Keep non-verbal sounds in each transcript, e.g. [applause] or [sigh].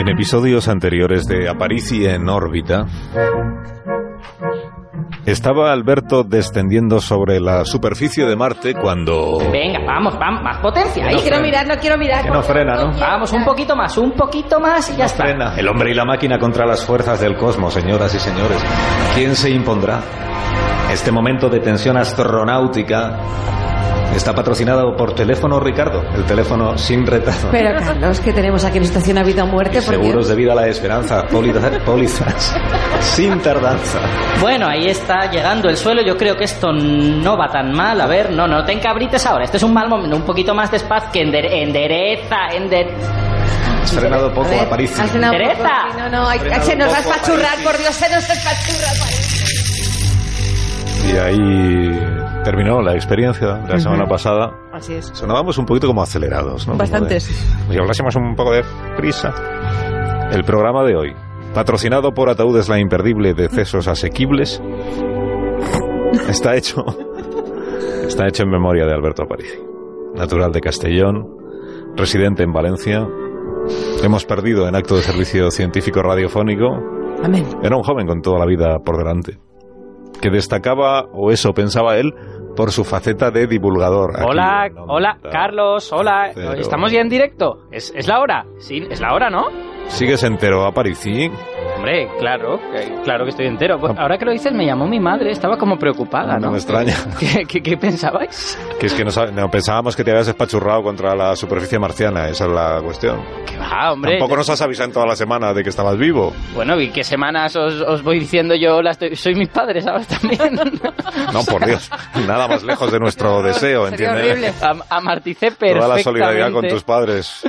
En episodios anteriores de Aparici en órbita, estaba Alberto descendiendo sobre la superficie de Marte cuando... Venga, vamos, vamos, más potencia. Ay, quiero mirar, no quiero mirar. Que no frena, ¿no? Vamos, un poquito más, un poquito más y ya está. Frena. El hombre y la máquina contra las fuerzas del cosmos, señoras y señores. ¿Quién se impondrá? Este momento de tensión astronáutica está patrocinado por Teléfono Ricardo, el teléfono sin retardo. Pero Carlos, que tenemos aquí en situación a vida o muerte, por Seguros de vida a la esperanza, pólizas, sin tardanza. Bueno, ahí está llegando el suelo. Yo creo que esto no va tan mal. A ver, no, no te encabrites ahora. Este es un mal momento. Un poquito más despacio. Que ender- endereza, ender... Has frenado poco, A Aparici. has frenado poco. No, no, hay- se nos va a espachurrar, por Dios, se nos espachurra. Y ahí terminó la experiencia de la semana pasada. Así es. Sonábamos un poquito como acelerados, ¿no? Bastantes. si hablásemos un poco de prisa. El programa de hoy, patrocinado por Ataúdes la Imperdible de Cesos Asequibles, está hecho, está hecho en memoria de Alberto Aparici, natural de Castellón, residente en Valencia. Hemos perdido en acto de servicio científico radiofónico Amén. era un joven con toda la vida por delante, que destacaba, o eso pensaba él, por su faceta de divulgador. Hola, hola, Carlos, hola. Cero. ¿Estamos ya en directo? ¿Es, es la hora? Sí, es la hora, ¿no? ¿Sigues entero, Aparici? Hombre, claro, que- claro que estoy entero. Pues Ahora que lo dices, me llamó mi madre, estaba como preocupada, ¿no? No me extraña. [laughs] ¿Qué, qué, qué pensabais? Que es que no, no, pensábamos que te habías espachurrado contra la superficie marciana, esa es la cuestión. Que va, hombre. Tampoco nos has avisado en toda la semana de que estabas vivo. Bueno, ¿y qué semanas os, os voy diciendo yo? Las soy mis padres ahora también. [laughs] No, por Dios, nada más lejos de nuestro [laughs] deseo, Sería ¿entiendes? horrible. Am- Amarticé perfectamente. Toda la solidaridad con tus padres.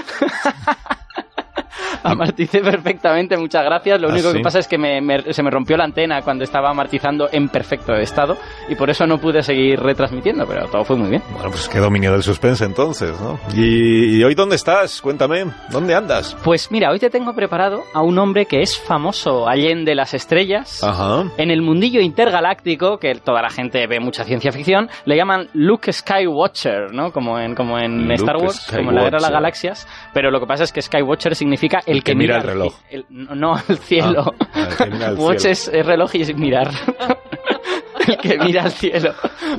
[laughs] Amarticé perfectamente, muchas gracias. Lo ¿Ah, único sí? que pasa es que me- me- se me rompió la antena cuando estaba amartizando en perfecto estado y por eso no pude seguir retransmitiendo, pero todo fue muy bien. Bueno, pues qué dominio del suspense entonces, ¿no? ¿Y, y hoy dónde estás? Cuéntame, ¿dónde andas? Pues mira, hoy te tengo preparado a un hombre que es famoso allende las estrellas. Ajá. En el mundillo intergaláctico, que toda la gente ve mucha ciencia ficción, le llaman Luke Skywatcher, ¿no? Como en, como en Luke Star Wars, como en la Guerra de las Skywatcher. Galaxias. Pero lo que pasa es que Skywatcher significa el, que mira el reloj. el- no, al cielo. Ah, el que mira al [laughs] Watch cielo. es, es reloj y es mirar. [laughs] el que mira al cielo.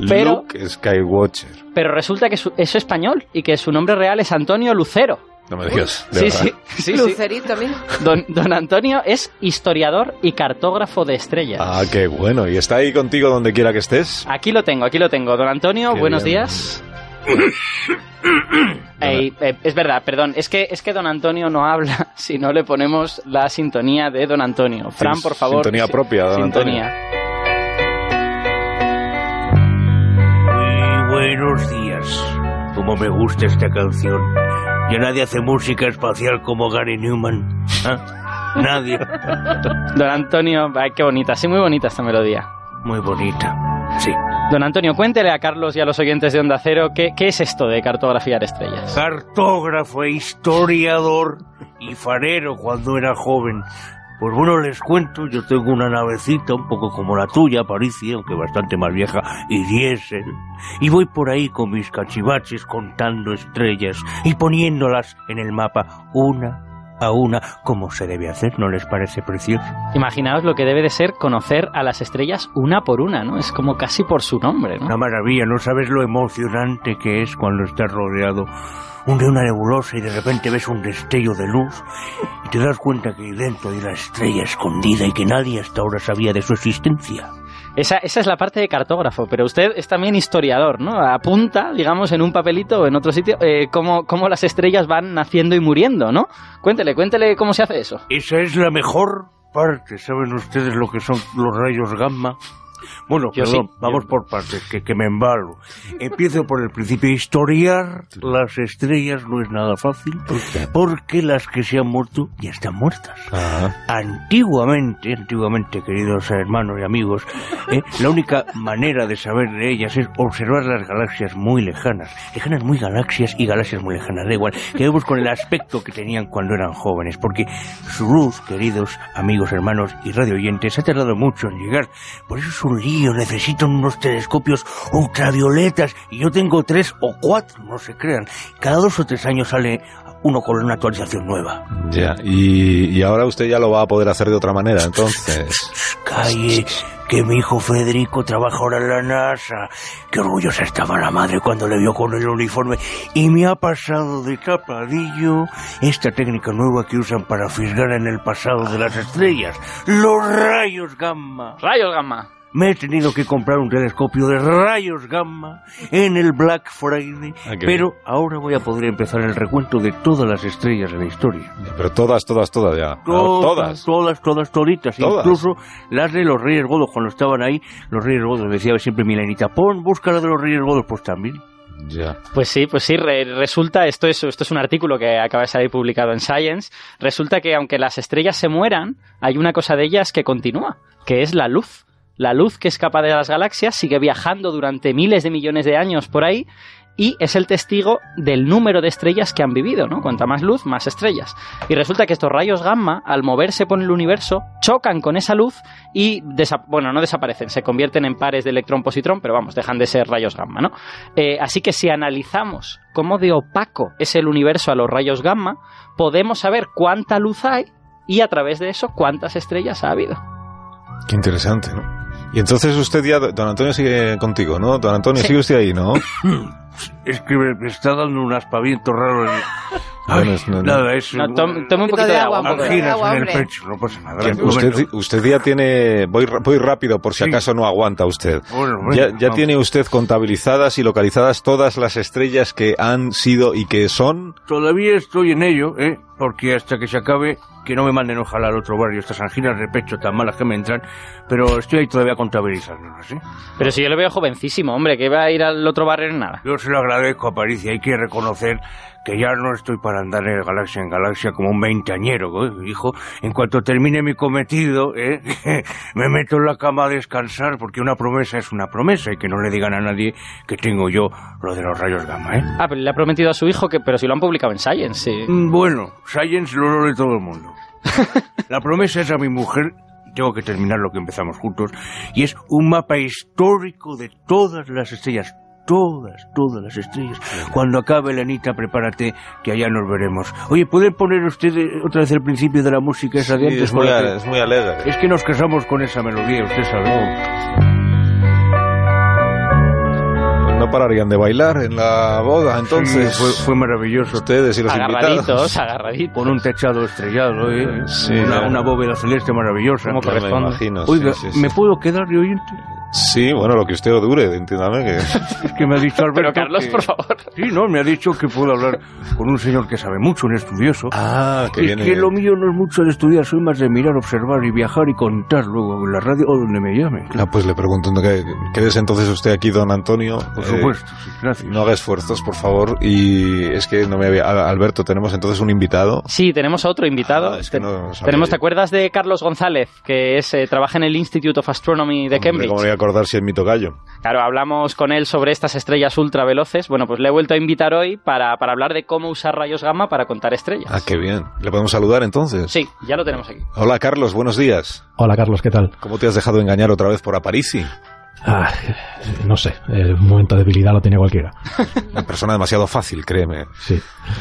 Pero, Luke Skywatcher. pero resulta que su- es español y que su nombre real es Antonio Lucero. No me digas. de Sí, sí, sí, sí. Lucerito, mira. Don, don Antonio es historiador y cartógrafo de estrellas. Ah, qué bueno. ¿Y está ahí contigo donde quiera que estés? Aquí lo tengo, aquí lo tengo. Don Antonio, Qué buenos bien. días. [coughs] Ey, eh, es verdad, perdón, es que, es que Don Antonio no habla [laughs] si no le ponemos la sintonía de Don Antonio. Fran, por favor. sintonía si- propia, don Sintonía. Muy buenos días. Como me gusta esta canción. Ya nadie hace música espacial como Gary Newman. ¿Ah? Nadie. [laughs] Don Antonio, ay, qué bonita, sí, muy bonita esta melodía. Muy bonita. Sí. Don Antonio, cuéntele a Carlos y a los oyentes de Onda Cero qué, es esto de cartografiar estrellas. Cartógrafo, e historiador y farero cuando era joven. Pues bueno, les cuento, yo tengo una navecita un poco como la tuya, Paricia, aunque bastante más vieja, y diésel. Y voy por ahí con mis cachivaches contando estrellas y poniéndolas en el mapa una a una, como se debe hacer, ¿no les parece precioso? Imaginaos lo que debe de ser conocer a las estrellas una por una, ¿no? Es como casi por su nombre, ¿no? Una maravilla, no sabes lo emocionante que es cuando estás rodeado un de una nebulosa y de repente ves un destello de luz y te das cuenta que dentro hay una estrella escondida y que nadie hasta ahora sabía de su existencia. Esa, esa es la parte de cartógrafo, pero usted es también historiador, ¿no? Apunta, digamos, en un papelito o en otro sitio, eh, cómo, cómo las estrellas van naciendo y muriendo, ¿no? Cuéntele, cuéntele cómo se hace eso. Esa es la mejor parte, ¿saben ustedes lo que son los rayos gamma? Bueno, Yo perdón, sí. vamos por partes, que, que me embalo. Empiezo por el principio. Historiar las estrellas no es nada fácil, porque las que se han muerto ya están muertas. Antiguamente, antiguamente, queridos hermanos y amigos, eh, la única manera de saber de ellas es observar las galaxias muy lejanas. Lejanas muy galaxias y galaxias muy lejanas, da igual. Que vemos con el aspecto que tenían cuando eran jóvenes, porque su luz, queridos amigos, hermanos y radio oyentes, ha tardado mucho en llegar. Por eso su lío, necesitan unos telescopios ultravioletas y yo tengo tres o cuatro, no se crean. Cada dos o tres años sale uno con una actualización nueva. Ya, y, y ahora usted ya lo va a poder hacer de otra manera, entonces. [laughs] Calle, que mi hijo Federico trabaja ahora en la NASA. Qué orgullosa estaba la madre cuando le vio con el uniforme. Y me ha pasado de tapadillo esta técnica nueva que usan para fisgar en el pasado de las estrellas. Los rayos gamma. Rayos gamma. Me he tenido que comprar un telescopio de rayos gamma en el Black Friday, Ah, pero ahora voy a poder empezar el recuento de todas las estrellas de la historia. Pero todas, todas, todas ya. Ah, Todas, todas, todas, toditas. Todas. Incluso las de los Reyes Godos, cuando estaban ahí, los Reyes Godos, decía siempre Milenita, pon, busca la de los Reyes Godos, pues también. Ya. Pues sí, pues sí, re- resulta, esto es, esto es un artículo que acaba de salir publicado en Science, resulta que aunque las estrellas se mueran, hay una cosa de ellas que continúa, que es la luz. La luz que escapa de las galaxias sigue viajando durante miles de millones de años por ahí y es el testigo del número de estrellas que han vivido, ¿no? Cuanta más luz, más estrellas. Y resulta que estos rayos gamma, al moverse por el universo, chocan con esa luz y, bueno, no desaparecen, se convierten en pares de electrón-positrón, pero vamos, dejan de ser rayos gamma, ¿no? Eh, así que si analizamos cómo de opaco es el universo a los rayos gamma, podemos saber cuánta luz hay y a través de eso cuántas estrellas ha habido. Qué interesante, ¿no? Y entonces usted ya, don Antonio sigue contigo, ¿no? Don Antonio, Sí. sigue usted ahí, ¿no? [coughs] Es que me, me está dando un aspaviento raro. en- Bueno, Ay, es- no- nada, es... No, tom- tome un poquito de agua, agua. un poco de Anginas agua, en el pecho, no pasa nada. Usted, ya tiene. Voy, voy rápido por si Sí. acaso no aguanta usted. Bueno, Ya, venga, ya vamos. tiene usted contabilizadas y localizadas todas las estrellas que han sido y que son. Todavía estoy en ello, ¿eh? Porque hasta que se acabe, que no me manden ojalá al otro barrio estas anginas de pecho tan malas que me entran, pero estoy ahí todavía contabilizándolas, ¿eh? Pero si yo lo veo jovencísimo, hombre, que va a ir al otro barrio en nada. Yo se lo agradezco a París y hay que reconocer que ya no estoy para andar de galaxia en galaxia como un veinteañero, ¿eh? hijo. En cuanto termine mi cometido, ¿eh? [laughs] me meto en la cama a descansar porque una promesa es una promesa y que no le digan a nadie que tengo yo lo de los rayos gamma, ¿eh? Ah, pero le ha prometido a su hijo que, pero si lo han publicado en Science, sí. Mm, Bueno, Science lo lee todo el mundo. [laughs] La promesa es a mi mujer, tengo que terminar lo que empezamos juntos, y es un mapa histórico de todas las estrellas. Todas, todas las estrellas. Cuando acabe, Lenita, prepárate, que allá nos veremos. Oye, ¿puede poner usted eh, otra vez el principio de la música esa de antes? es, muy, es muy alegre. Es que nos casamos con esa melodía, usted sabe. No pararían de bailar en la boda, entonces. Sí, fue, fue maravilloso. Ustedes y los Agarraditos, invitados. agarraditos. Con un techado estrellado, ¿eh? Sí, una, una bóveda celeste maravillosa. Como me imagino, Oiga, sí, sí, sí. ¿me puedo quedar de oyente? Sí, bueno, lo que usted dure, entiéndame que. [laughs] Es que me ha dicho Alberto Pero Carlos, que- por favor. Sí, no, me ha dicho que puedo hablar con un señor que sabe mucho, un estudioso. Ah, que es viene. que lo mío no es mucho de estudiar, soy más de mirar, observar y viajar y contar luego en la radio o donde me llamen. Ah, pues le pregunto, que quédese entonces usted aquí, don Antonio. Por Eh, supuesto, sí, gracias. no haga esfuerzos, por favor. Y es que no me había. Al- Alberto, tenemos entonces un invitado. Sí, tenemos a otro invitado. Ah, es que no tenemos. ¿te acuerdas de Carlos González, que es, eh, trabaja en el Institute of Astronomy de Hombre, Cambridge? ¿Cómo me voy a acordar si es mi tocayo? Claro, hablamos con él sobre estas estrellas ultraveloces. Bueno, pues le he vuelto a invitar hoy para, para hablar de cómo usar rayos gamma para contar estrellas. Ah, qué bien. ¿Le podemos saludar entonces? Sí, ya lo tenemos aquí. Hola, Carlos, buenos días. Hola Carlos, ¿qué tal? ¿Cómo te has dejado engañar otra vez por Aparici? Ah, no sé, el momento de debilidad lo tiene cualquiera. [laughs] Una persona demasiado fácil, créeme, Sí.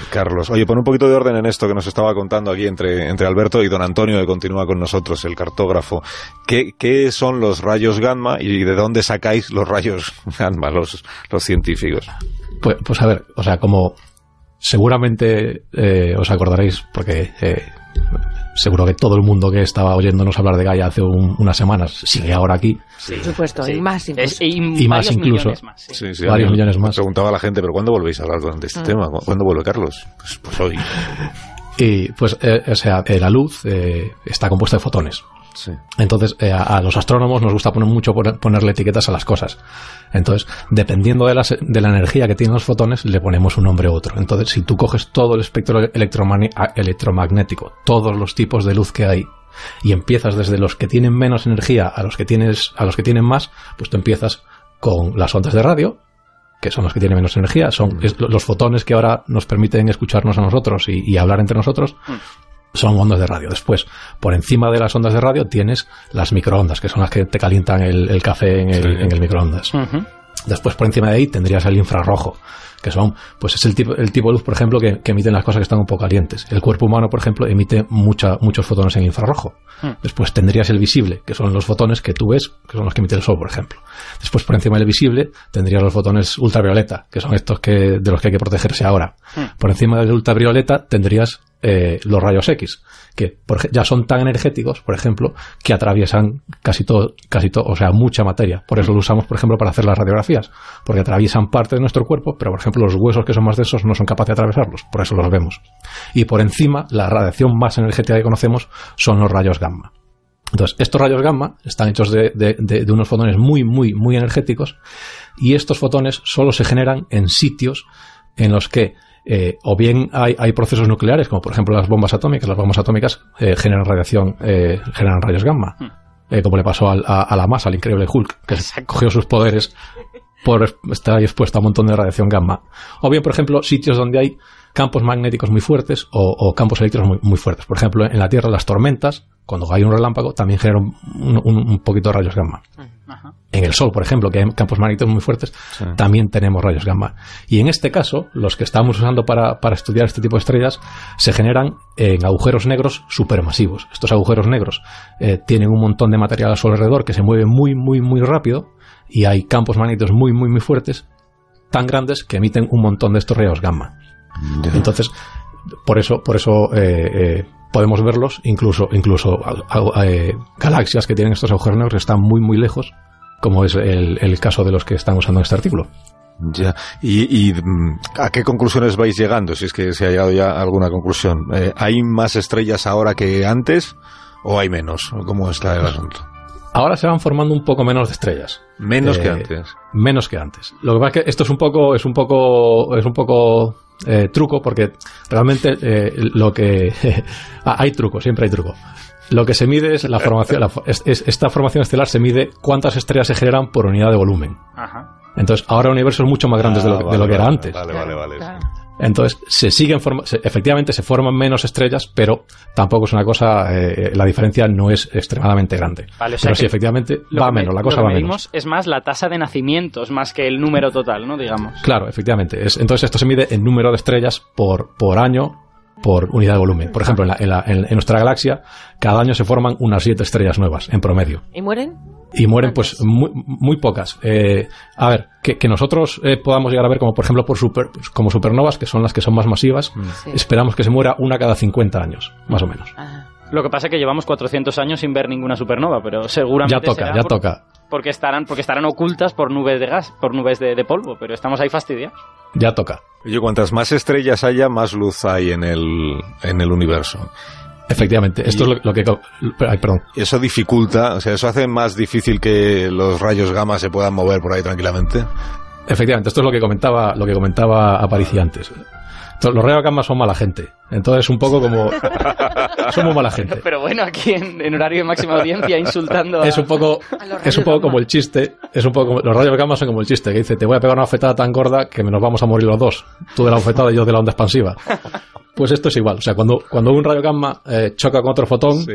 Carlos. Oye, pon un poquito de orden en esto que nos estaba contando aquí entre, entre Alberto y don Antonio, que continúa con nosotros, el cartógrafo. ¿Qué, qué son los rayos gamma y de dónde sacáis los rayos [laughs] gamma, los, los científicos? Pues, pues a ver, o sea, como seguramente eh, os acordaréis, porque eh, seguro que todo el mundo que estaba oyéndonos hablar de Gaia hace un- unas semanas sigue ahora aquí. Por supuesto, Sí. y más incluso. Es- y, Y más varios incluso. millones más, sí. Sí, sí, Varios millones más. Preguntaba a la gente, ¿pero cuándo volvéis a hablar de este tema? ¿Cu- ¿Cuándo vuelve Carlos? Pues, pues hoy. Y pues, eh, o sea, eh, la luz eh, está compuesta de fotones. Sí. Entonces, eh, a, a los astrónomos nos gusta poner mucho poner- ponerle etiquetas a las cosas. Entonces, dependiendo de, las- de la energía que tienen los fotones, le ponemos un nombre u otro. Entonces, si tú coges todo el espectro electromagnético, todos los tipos de luz que hay, y empiezas desde los que tienen menos energía a los que tienes, a los que tienen más, pues tú empiezas con las ondas de radio, que son los que tienen menos energía, son es- los fotones que ahora nos permiten escucharnos a nosotros y, y hablar entre nosotros. Son ondas de radio. Después, por encima de las ondas de radio tienes las microondas, que son las que te calientan el, el café en el, Sí. en el microondas. Después, por encima de ahí, tendrías el infrarrojo, que son, pues es el tipo, el tipo de luz, por ejemplo, que, que emiten las cosas que están un poco calientes. El cuerpo humano, por ejemplo, emite mucha, muchos fotones en infrarrojo. Hmm. Después tendrías el visible, que son los fotones que tú ves, que son los que emite el sol, por ejemplo. Después, por encima del visible, tendrías los fotones ultravioleta, que son estos que, de los que hay que protegerse ahora. Hmm. Por encima del ultravioleta tendrías eh, los rayos X, que por ya son tan energéticos, por ejemplo, que atraviesan casi todo, casi todo, o sea, mucha materia. Por eso lo usamos, por ejemplo, para hacer las radiografías, porque atraviesan parte de nuestro cuerpo, pero por ejemplo, los huesos que son más densos no son capaces de atravesarlos, por eso los vemos. Y por encima, la radiación más energética que conocemos son los rayos gamma. Entonces, estos rayos gamma están hechos de, de- de- de unos fotones muy, muy, muy energéticos y estos fotones solo se generan en sitios en los que eh, o bien hay, hay procesos nucleares, como por ejemplo las bombas atómicas. Las bombas atómicas eh, generan radiación, eh, generan rayos gamma, eh, como le pasó al- a, a la masa, al increíble Hulk, que Exacto. cogió sus poderes por estar ahí expuesto a un montón de radiación gamma. O bien, por ejemplo, sitios donde hay campos magnéticos muy fuertes o, o campos eléctricos muy, muy fuertes. Por ejemplo, en la Tierra las tormentas, cuando hay un relámpago, también generan un, un- un poquito de rayos gamma. Ajá. En el Sol, por ejemplo, que hay campos magnéticos muy fuertes, Sí. también tenemos rayos gamma. Y en este caso, los que estamos usando para, para estudiar este tipo de estrellas se generan en agujeros negros supermasivos. Estos agujeros negros eh, tienen un montón de material a su alrededor que se mueve muy, muy, muy rápido y hay campos magnéticos muy, muy, muy fuertes, tan grandes que emiten un montón de estos rayos gamma. Entonces, por eso, por eso eh, eh, podemos verlos, incluso, incluso eh, galaxias que tienen estos agujeros negros que están muy, muy lejos, como es el, el caso de los que están usando en este artículo. Ya. ¿Y, y, mm, a qué conclusiones vais llegando? Si es que se ha llegado ya a alguna conclusión. ¿Hay más estrellas ahora que antes o hay menos? ¿O ¿Cómo está el asunto? Ahora se van formando un poco menos de estrellas. Menos que antes. Menos que antes. Lo que pasa es que esto es un poco, es un poco, es un poco eh, truco, porque realmente eh, lo que [laughs] ah, hay truco, siempre hay truco. Lo que se mide es la formación, la fo- es- es- esta formación estelar se mide cuántas estrellas se generan por unidad de volumen. Ajá. Entonces, ahora el universo es mucho más grande de lo, Ah, de vale, lo que era vale, antes. Vale, vale, vale. Claro. Entonces, se siguen forma- se- efectivamente se forman menos estrellas, pero tampoco es una cosa, eh, la diferencia no es extremadamente grande. Vale, o sea pero sí, efectivamente, Lo va menos, la lo cosa que va menos. medimos es más la tasa de nacimientos más que el número total, ¿no? Digamos. Claro, efectivamente. Es- entonces esto se mide en número de estrellas por, por año por unidad de volumen. Por ejemplo, en, la- en la- en- en nuestra galaxia, cada año se forman unas siete estrellas nuevas, en promedio. ¿Y mueren? Y mueren, pues, muy, muy pocas. Eh, a ver, que, que nosotros eh, podamos llegar a ver, como por ejemplo, por super, como supernovas, que son las que son más masivas, Sí. esperamos que se muera una cada 50 años, más o menos. Ah. Lo que pasa es que llevamos 400 años sin ver ninguna supernova, pero seguramente Ya toca, será ya por- toca, porque estarán porque estarán ocultas por nubes de gas, por nubes de, de polvo, pero estamos ahí fastidiados. ya toca. Oye, cuantas más estrellas haya, más luz hay en el, en el universo. Efectivamente, esto Y- es lo, lo que... Ay, perdón. Eso dificulta, o sea, eso hace más difícil que los rayos gamma se puedan mover por ahí tranquilamente. Efectivamente, esto es lo que comentaba, lo que comentaba Aparici antes. Los rayos gamma son mala gente. Entonces, un poco como. [laughs] Somos mala gente. Pero bueno, aquí en, en horario de máxima audiencia insultando a... Es un poco, es un poco como el chiste. Es un poco como- los rayos gamma son como el chiste que dice: Te voy a pegar una bofetada tan gorda que nos vamos a morir los dos. Tú de la bofetada y yo de la onda expansiva. [laughs] Pues esto es igual. O sea, cuando, cuando un rayo gamma eh, choca con otro fotón,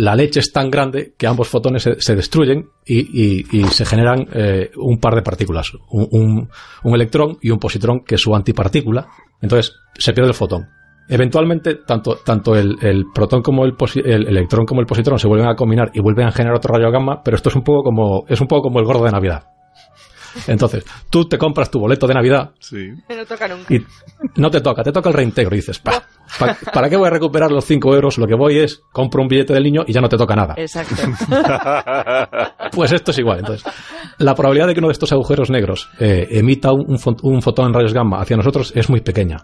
la leche es tan grande que ambos fotones se, destruyen y, se generan eh, un par de partículas, un, electrón y un positrón que es su antipartícula. Entonces se pierde el fotón. Eventualmente, tanto, tanto el, protón como el, el electrón como el positrón se vuelven a combinar y vuelven a generar otro rayo gamma, pero esto es un poco como, es un poco como el gordo de Navidad. Entonces, tú te compras tu boleto de Navidad Sí. No toca nunca. y no te toca, te toca el reintegro. Y dices, "Pa, pa- ¿para qué voy a recuperar los 5 euros? Lo que voy es, compro un billete del niño y ya no te toca nada. Exacto. [laughs] Pues esto es igual. Entonces, la probabilidad de que uno de estos agujeros negros eh, emita un, un fotón en rayos gamma hacia nosotros es muy pequeña.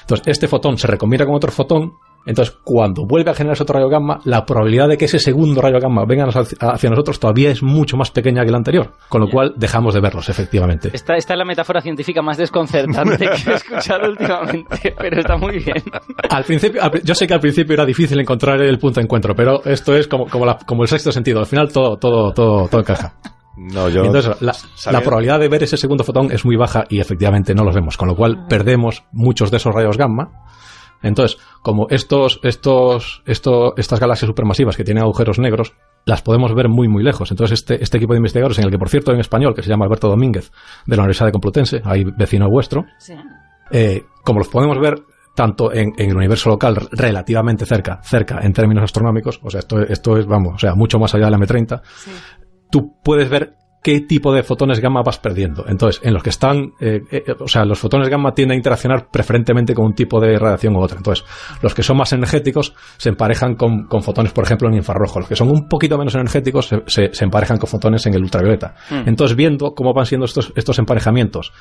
Entonces, este fotón se recombina con otro fotón. Entonces, cuando vuelve a generarse otro rayo gamma, la probabilidad de que ese segundo rayo gamma venga hacia nosotros todavía es mucho más pequeña que el anterior. Con lo cual, dejamos de verlos, efectivamente. Esta, esta es la metáfora científica más desconcertante que he [laughs] escuchado últimamente, pero está muy bien. Al principio, al yo sé que al principio era difícil encontrar el punto de encuentro, pero esto es como, como, la- como el sexto sentido. Al final todo, todo, todo, todo encaja. No, yo. Entonces, la, la probabilidad de ver ese segundo fotón es muy baja y efectivamente no los vemos, con lo cual perdemos muchos de esos rayos gamma. Entonces, como estos, estos, estos, estas galaxias supermasivas que tienen agujeros negros, las podemos ver muy, muy lejos. Entonces, este, este equipo de investigadores, en el que, por cierto, en español, que se llama Alberto Domínguez, de la Universidad de Complutense, ahí vecino vuestro, Sí. eh, como los podemos ver tanto en, en el universo local relativamente cerca, cerca en términos astronómicos, o sea, esto, esto es, vamos, o sea, mucho más allá de la M30, tú puedes ver qué tipo de fotones gamma vas perdiendo. Entonces, en los que están, eh, eh, o sea, los fotones gamma tienden a interaccionar preferentemente con un tipo de radiación u otra. Entonces, los que son más energéticos se emparejan con, con fotones, por ejemplo, en infrarrojo. Los que son un poquito menos energéticos se, se- se emparejan con fotones en el ultravioleta. Entonces, viendo cómo van siendo estos, estos emparejamientos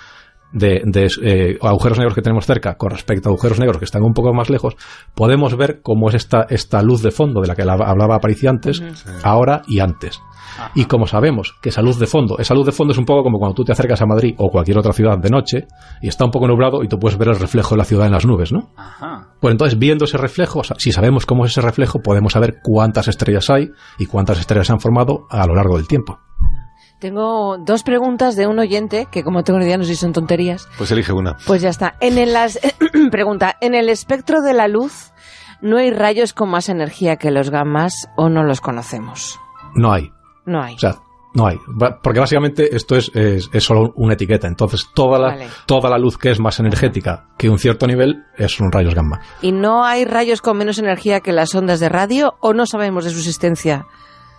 de, de, eh, agujeros negros que tenemos cerca con respecto a agujeros negros que están un poco más lejos, podemos ver cómo es esta, esta luz de fondo de la que la- hablaba Aparici antes, ahora y antes. Y como sabemos que esa luz de fondo, esa luz de fondo es un poco como cuando tú te acercas a Madrid o cualquier otra ciudad de noche y está un poco nublado y tú puedes ver el reflejo de la ciudad en las nubes, ¿no? Ajá. Pues entonces, viendo ese reflejo, o sea, si sabemos cómo es ese reflejo, podemos saber cuántas estrellas hay y cuántas estrellas se han formado a lo largo del tiempo. Tengo dos preguntas de un oyente que, como tengo ni idea, no sé si son tonterías. Pues elige una. Pues ya está. En el as- [clears throat] pregunta, ¿en el espectro de la luz no hay rayos con más energía que los gammas o no los conocemos? No hay. No hay. O sea, no hay. Porque básicamente esto es, es, es solo una etiqueta. Entonces, toda la, Vale. toda la luz que es más energética que un cierto nivel es son rayos gamma. ¿Y no hay rayos con menos energía que las ondas de radio o no sabemos de su existencia?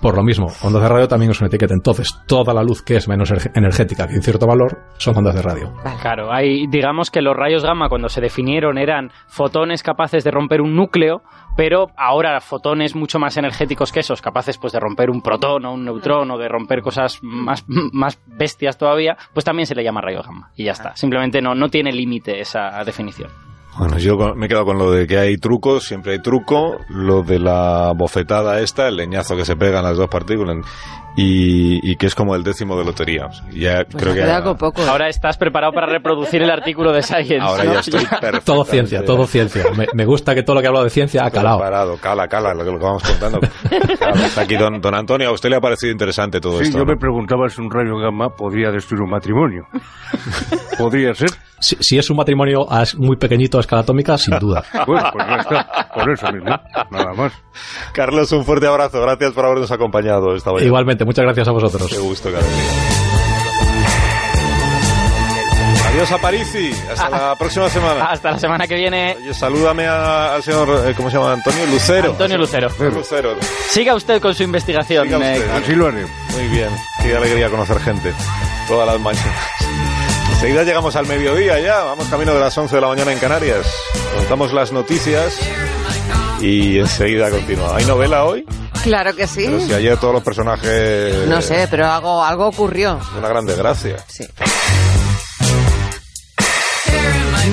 Por lo mismo, ondas de radio también es una etiqueta. Entonces, toda la luz que es menos erge- energética que un cierto valor son ondas de radio. Vale. Claro, hay, digamos que los rayos gamma cuando se definieron eran fotones capaces de romper un núcleo, pero ahora fotones mucho más energéticos que esos, capaces pues de romper un protón o un neutrón o de romper cosas más, más bestias todavía, pues también se le llama rayo gamma. Y ya está. Simplemente no, no tiene límite esa definición. Bueno, yo me he quedado con lo de que hay trucos, siempre hay truco, lo de la bofetada esta, el leñazo que se pegan las dos partículas, y, y que es como el décimo de lotería. O sea, ya Pues creo que ya- poco. Ahora estás preparado para reproducir el artículo de Science. ahora ¿no? ya estoy [laughs] perfecto. Todo ciencia, todo ciencia. Me, me gusta que todo lo que hablo de ciencia ha calado. Parado, cala, cala, lo que, lo que vamos contando. [laughs] Claro, está aquí don, don Antonio, a usted le ha parecido interesante todo Sí, esto. yo ¿no? me preguntaba si un rayo gamma podría destruir un matrimonio. [laughs] ¿Podría ser? Si, si es un matrimonio muy pequeñito a escala atómica, sin [laughs] duda. Bueno, pues ya está. Por eso mismo. Nada más. Carlos, un fuerte abrazo, gracias por habernos acompañado esta mañana. Igualmente, muchas gracias a vosotros. Qué gusto día. Adiós a Parisi, hasta la próxima semana. Hasta la semana que viene. Oye, salúdame a- al señor, eh, ¿cómo se llama? Antonio Lucero. Antonio Lucero. Lucero. Siga usted con su investigación. Siga usted. eh, Así lo haré. Muy bien, qué alegría conocer gente todas las mañanas. Enseguida llegamos al mediodía ya, vamos camino de las 11 de la mañana en Canarias. Contamos las noticias y enseguida continúa. ¿Hay novela hoy? Claro que sí. Pero si ayer todos los personajes... No sé, pero algo, algo ocurrió. Una gran desgracia. Sí.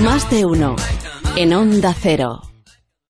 Más de uno. En Onda Cero.